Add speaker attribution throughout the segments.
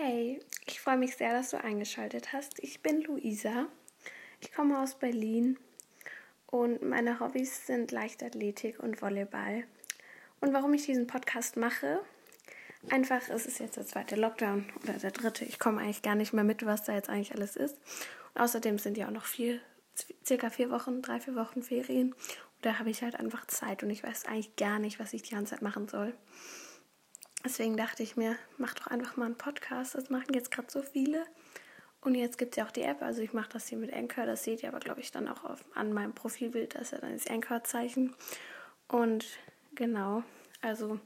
Speaker 1: Hey, ich freue mich sehr, dass du eingeschaltet hast. Ich bin Luisa. Ich komme aus Berlin und meine Hobbys sind Leichtathletik und Volleyball. Und warum ich diesen Podcast mache? Einfach, es ist jetzt der zweite Lockdown oder der dritte. Ich komme eigentlich gar nicht mehr mit, was da jetzt eigentlich alles ist. Und außerdem sind ja auch noch vier, circa vier Wochen, drei, vier Wochen Ferien. Und da habe ich halt einfach Zeit und ich weiß eigentlich gar nicht, was ich die ganze Zeit machen soll. Deswegen dachte ich mir, mach doch einfach mal einen Podcast. Das machen jetzt gerade so viele. Und jetzt gibt es ja auch die App. Also ich mache das hier mit Anchor. Das seht ihr aber, glaube ich, dann auch auf, an meinem Profilbild. Das ist ja dann das Anchor-Zeichen. Und genau, also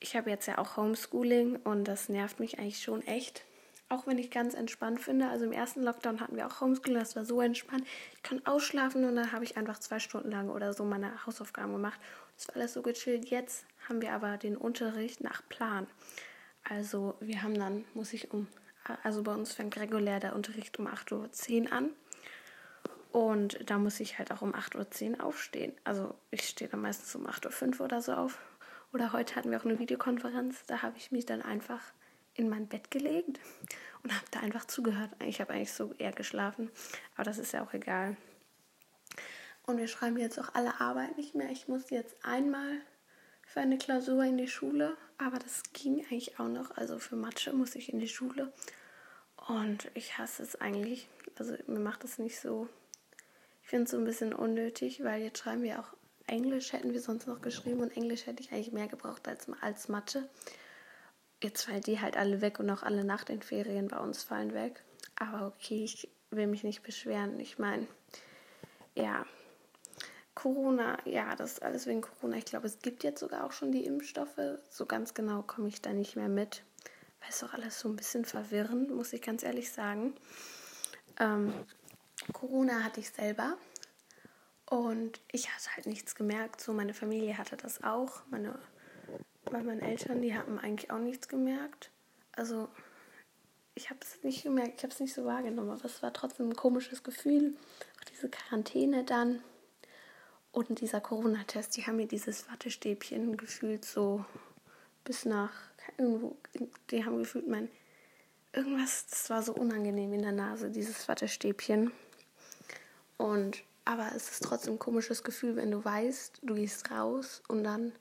Speaker 1: ich habe jetzt ja auch Homeschooling und das nervt mich eigentlich schon echt. Auch wenn ich ganz entspannt finde. Also im ersten Lockdown hatten wir auch Homeschooling, das war so entspannt. Ich kann ausschlafen und dann habe ich einfach zwei Stunden lang oder so meine Hausaufgaben gemacht. Das war alles so gechillt. Jetzt haben wir aber den Unterricht nach Plan. Also wir haben dann, muss ich um, also bei uns fängt regulär der Unterricht um 8.10 Uhr an. Und da muss ich halt auch um 8.10 Uhr aufstehen. Also ich stehe dann meistens um 8.05 Uhr oder so auf. Oder heute hatten wir auch eine Videokonferenz. Da habe ich mich dann einfach in mein Bett gelegt und habe da einfach zugehört. Ich habe eigentlich so eher geschlafen, aber das ist ja auch egal. Und wir schreiben jetzt auch alle Arbeit nicht mehr. Ich muss jetzt einmal für eine Klausur in die Schule, aber das ging eigentlich auch noch. Also für Mathe muss ich in die Schule. Und ich hasse es eigentlich. Also mir macht das nicht so. Ich finde es so ein bisschen unnötig, weil jetzt schreiben wir auch Englisch, hätten wir sonst noch geschrieben. Und Englisch hätte ich eigentlich mehr gebraucht als, als Mathe. Jetzt fallen die halt alle weg und auch alle nach den Ferien bei uns fallen weg. Aber okay, ich will mich nicht beschweren. Ich meine, ja, Corona, ja, das ist alles wegen Corona. Ich glaube, es gibt jetzt sogar auch schon die Impfstoffe. So ganz genau komme ich da nicht mehr mit. Weil es doch alles so ein bisschen verwirrend, muss ich ganz ehrlich sagen. Ähm, Corona hatte ich selber und ich hatte halt nichts gemerkt. So, meine Familie hatte das auch. Meine, bei meinen Eltern, die haben eigentlich auch nichts gemerkt. Also, ich habe es nicht gemerkt, ich habe es nicht so wahrgenommen, aber es war trotzdem ein komisches Gefühl. Auch diese Quarantäne dann. Und dieser Corona-Test, die haben mir dieses Wattestäbchen gefühlt so bis nach irgendwo, die haben gefühlt mein, irgendwas, das war so unangenehm in der Nase, dieses Wattestäbchen. Und, aber es ist trotzdem ein komisches Gefühl, wenn du weißt, du gehst raus und dann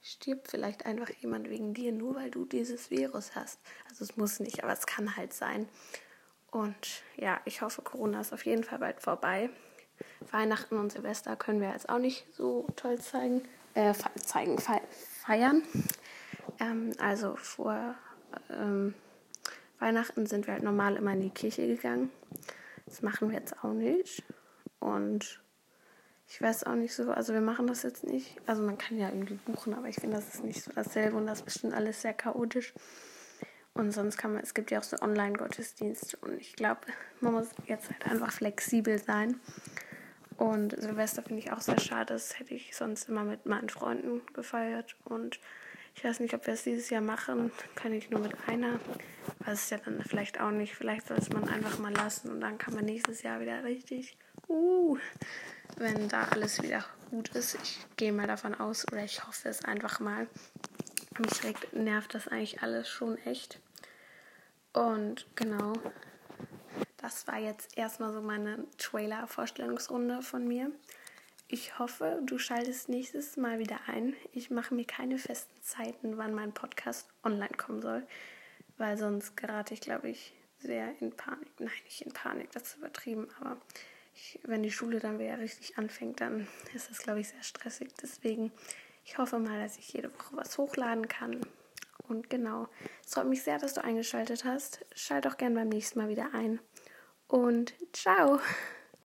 Speaker 1: stirbt vielleicht einfach jemand wegen dir, nur weil du dieses Virus hast. Also es muss nicht, aber es kann halt sein. Und ja, ich hoffe, Corona ist auf jeden Fall bald vorbei. Weihnachten und Silvester können wir jetzt auch nicht so toll zeigen, äh, zeigen, feiern. Ähm, also vor ähm, Weihnachten sind wir halt normal immer in die Kirche gegangen. Das machen wir jetzt auch nicht. Und ich weiß auch nicht so, also wir machen das jetzt nicht. Also man kann ja irgendwie buchen, aber ich finde, das ist nicht so dasselbe und das ist bestimmt alles sehr chaotisch. Und sonst kann man, es gibt ja auch so Online-Gottesdienste und ich glaube, man muss jetzt halt einfach flexibel sein. Und Silvester finde ich auch sehr schade. Das hätte ich sonst immer mit meinen Freunden gefeiert. Und ich weiß nicht, ob wir es dieses Jahr machen. Kann ich nur mit einer. Weiß es ja dann vielleicht auch nicht. Vielleicht soll es man einfach mal lassen. Und dann kann man nächstes Jahr wieder richtig. Uh, wenn da alles wieder gut ist. Ich gehe mal davon aus. Oder ich hoffe es einfach mal. Mich nervt das eigentlich alles schon echt. Und genau das war jetzt erstmal so meine Trailer-Vorstellungsrunde von mir. Ich hoffe, du schaltest nächstes Mal wieder ein. Ich mache mir keine festen Zeiten, wann mein Podcast online kommen soll, weil sonst gerate ich, glaube ich, sehr in Panik. Nein, nicht in Panik, das ist übertrieben, aber ich, wenn die Schule dann wieder richtig anfängt, dann ist das, glaube ich, sehr stressig. Deswegen, ich hoffe mal, dass ich jede Woche was hochladen kann. Und genau, es freut mich sehr, dass du eingeschaltet hast. Schalt auch gerne beim nächsten Mal wieder ein und ciao.